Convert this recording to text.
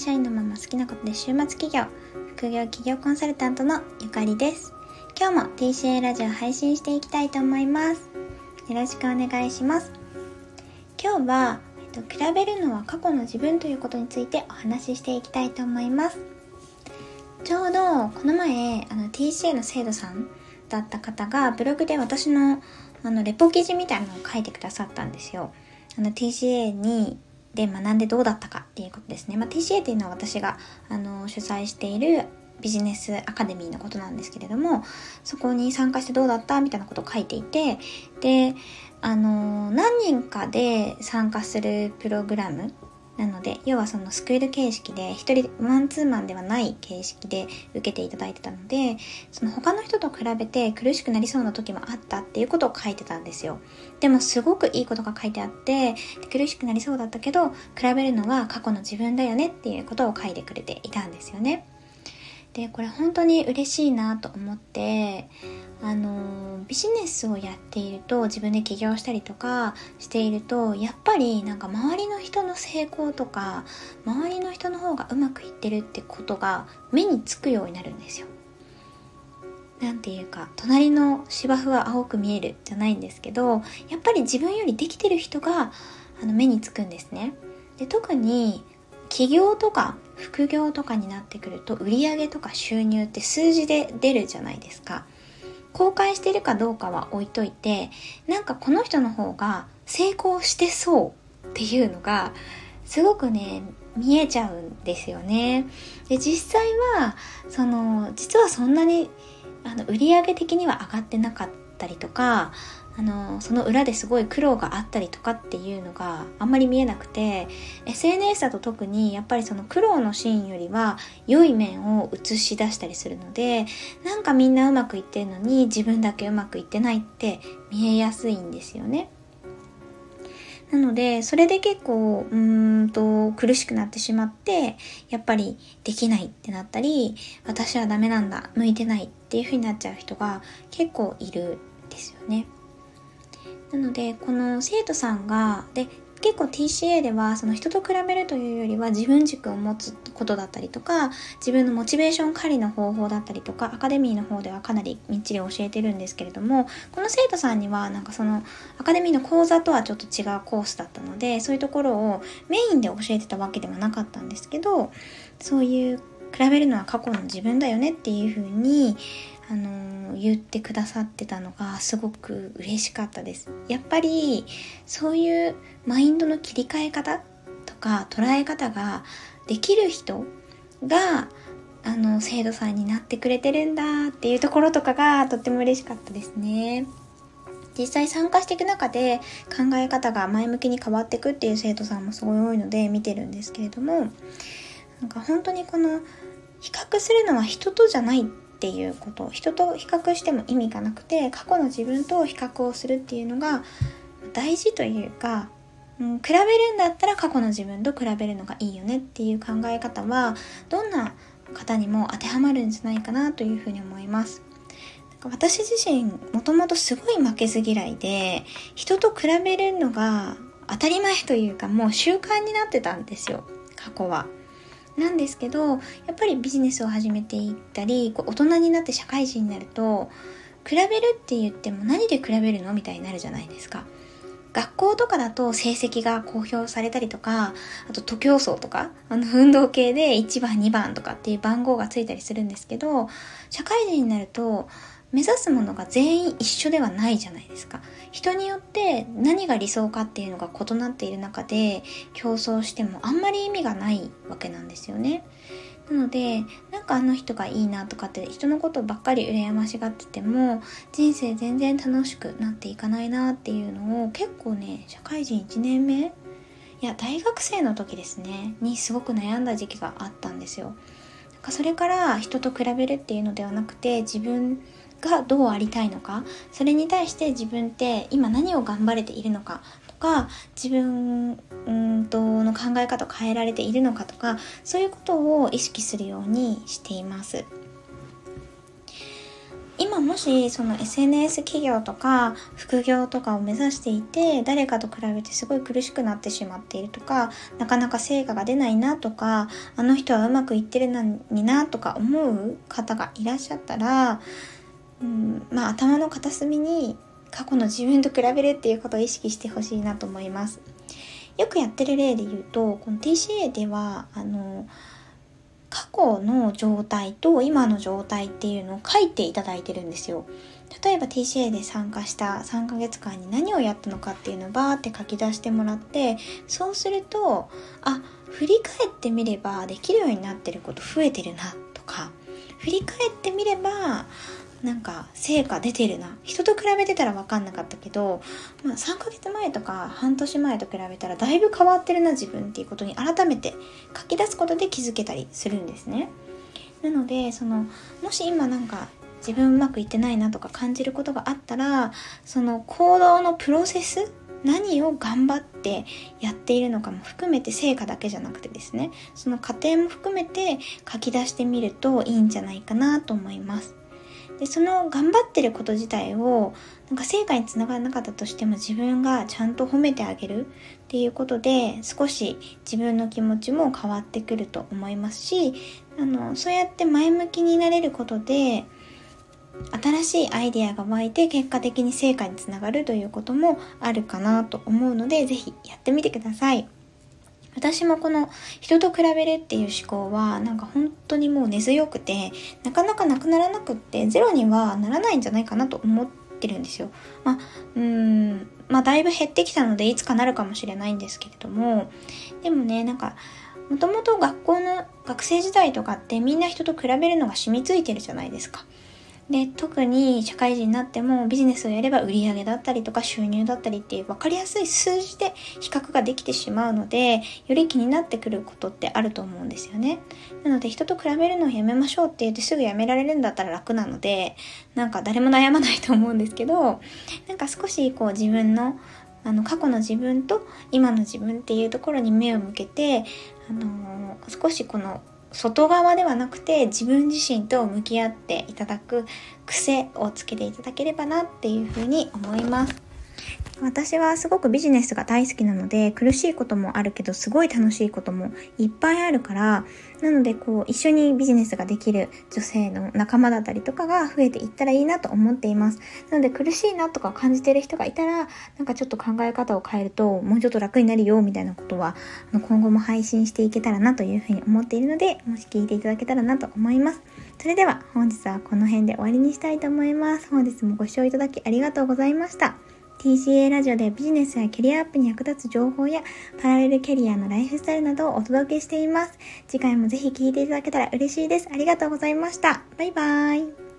会社員のまま好きなことで週末企業副業企業コンサルタントのゆかりです。今日も TCA ラジオ配信していきたいと思います。よろしくお願いします。今日は、えっと、比べるのは過去の自分ということについてお話ししていきたいと思います。ちょうどこの前あの TCA の生徒さんだった方がブログで私のあのレポ記事みたいなのを書いてくださったんですよ。あの TCA にで学んでどうだったかっていうことですね。まあ、TCA っていうのは私があの主催しているビジネスアカデミーのことなんですけれども、そこに参加してどうだったみたいなことを書いていて、で、あの、何人かで参加するプログラムなので要はそのスクール形式で1人マンツーマンではない形式で受けていただいてたのでその他の人と比べて苦しくなりそうな時もあったっていうことを書いてたんですよ。でもすごくいいことが書いてあって苦しくなりそうだったけど比べるのは過去の自分だよねっていうことを書いてくれていたんですよね。でこれ本当に嬉しいなと思ってあのビジネスをやっていると自分で起業したりとかしているとやっぱりなんか周りの人の成功とか周りの人の方がうまくいってるってことが目につくようになるんですよ。なんていうか隣の芝生は青く見えるじゃないんですけどやっぱり自分よりできてる人があの目につくんですね。で特に起業とか副業とかになってくると売上とか収入って数字で出るじゃないですか。公開してるかどうかは置いといてなんかこの人の方が成功してそうっていうのがすごくね見えちゃうんですよね。で実際はその実はそんなにあの売上的には上がってなかったりとかあのその裏ですごい苦労があったりとかっていうのがあんまり見えなくて SNS だと特にやっぱりその苦労のシーンよりは良い面を映し出したりするのでなんかみんなうまくいってるのに自分だけうまくいってないって見えやすいんですよね。なので、それで結構、うーんと、苦しくなってしまって、やっぱりできないってなったり、私はダメなんだ、向いてないっていう風になっちゃう人が結構いるんですよね。なのでこの生徒さんがで結構 TCA ではその人と比べるというよりは自分軸を持つことだったりとか自分のモチベーション管理の方法だったりとかアカデミーの方ではかなりみっちり教えてるんですけれどもこの生徒さんにはなんかそのアカデミーの講座とはちょっと違うコースだったのでそういうところをメインで教えてたわけではなかったんですけどそういう比べるのは過去の自分だよねっていうふうにあの言ってくださってたのがすごく嬉しかったです。やっぱりそういうマインドの切り替え方とか捉え方ができる人があの生徒さんになってくれてるんだっていうところとかがとっても嬉しかったですね。実際参加していく中で考え方が前向きに変わっていくっていう生徒さんもすごい多いので見てるんですけれどもなんか本当にこの比較するのは人とじゃないっていうこと人と比較しても意味がなくて過去の自分と比較をするっていうのが大事というか、うん、比べるんだったら過去の自分と比べるのがいいよねっていう考え方はどんな方にも当てはまるんじゃないかなというふうに思います。私自身もともとすごい負けず嫌いで人と比べるのが当たり前というかもう習慣になってたんですよ過去は。なんですけどやっぱりビジネスを始めていったりこう大人になって社会人になると比べるって言っても何で比べるのみたいになるじゃないですか。学校とかだと成績が公表されたりとか、あと徒競走とか、あの運動系で1番2番とかっていう番号がついたりするんですけど、社会人になると目指すものが全員一緒ではないじゃないですか。人によって何が理想かっていうのが異なっている中で競争してもあんまり意味がないわけなんですよね。なのでなんかあの人がいいなとかって人のことばっかり羨ましがってても人生全然楽しくなっていかないなっていうのを結構ね社会人1年目いや大学生の時ですねにすごく悩んだ時期があったんですよ。それから人と比べるっていうのではなくて自分がどうありたいのかそれに対して自分って今何を頑張れているのかとか自分んとの考え方を変えられているのかとかそういうことを意識するようにしています。今もしその SNS 企業とか副業とかを目指していて誰かと比べてすごい苦しくなってしまっているとかなかなか成果が出ないなとかあの人はうまくいってるのになとか思う方がいらっしゃったら、うん、まあ頭の片隅に過去の自分と比べるっていうことを意識してほしいなと思います。よくやってる例で言うとこの TCA ではあの過去の状態と今の状態っていうのを書いていただいてるんですよ。例えば TCA で参加した3ヶ月間に何をやったのかっていうのをバーって書き出してもらってそうするとあ振り返ってみればできるようになってること増えてるなとか振り返ってみればなんか成果出てるな人と比べてたら分かんなかったけど、まあ、3ヶ月前とか半年前と比べたらだいぶ変わってるな自分っていうことに改めて書き出すことで気づけたりするんですね。なのでそのもし今なんか自分うまくいってないなとか感じることがあったらその行動のプロセス何を頑張ってやっているのかも含めて成果だけじゃなくてですねその過程も含めて書き出してみるといいんじゃないかなと思いますでその頑張ってること自体をなんか成果につながらなかったとしても自分がちゃんと褒めてあげるっていうことで少し自分の気持ちも変わってくると思いますしあのそうやって前向きになれることで新しいアイデアが湧いて結果的に成果につながるということもあるかなと思うので是非やってみてください。私もこの人と比べるっていう思考はなんか本当にもう根強くてなかなかなくならなくってゼロにはならないんじゃないかなと思ってるんですよ。まあ、うーん、まあだいぶ減ってきたのでいつかなるかもしれないんですけれどもでもねなんかもともと学校の学生時代とかってみんな人と比べるのが染みついてるじゃないですか。で特に社会人になってもビジネスをやれば売上だったりとか収入だったりっていう分かりやすい数字で比較ができてしまうのでより気になってくることってあると思うんですよね。なので人と比べるのをやめましょうって言ってすぐやめられるんだったら楽なのでなんか誰も悩まないと思うんですけどなんか少しこう自分のあの過去の自分と今の自分っていうところに目を向けて、あのー、少しこの外側ではなくて自分自身と向き合っていただく癖をつけていただければなっていうふうに思います。私はすごくビジネスが大好きなので苦しいこともあるけどすごい楽しいこともいっぱいあるからなのでこう一緒にビジネスができる女性の仲間だったりとかが増えていったらいいなと思っています。なので苦しいなとか感じてる人がいたらなんかちょっと考え方を変えるともうちょっと楽になるよみたいなことは今後も配信していけたらなというふうに思っているのでもし聞いていただけたらなと思います。それでは本日はこの辺で終わりにしたいと思います。本日もご視聴いただきありがとうございました。TCA ラジオでビジネスやキャリアアップに役立つ情報やパラレルキャリアのライフスタイルなどをお届けしています。次回もぜひ聴いていただけたら嬉しいです。ありがとうございました。バイバーイ。